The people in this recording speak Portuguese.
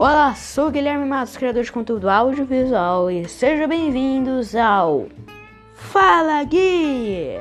Olá, sou Guilherme Matos, criador de conteúdo audiovisual, e sejam bem-vindos ao Fala Gui!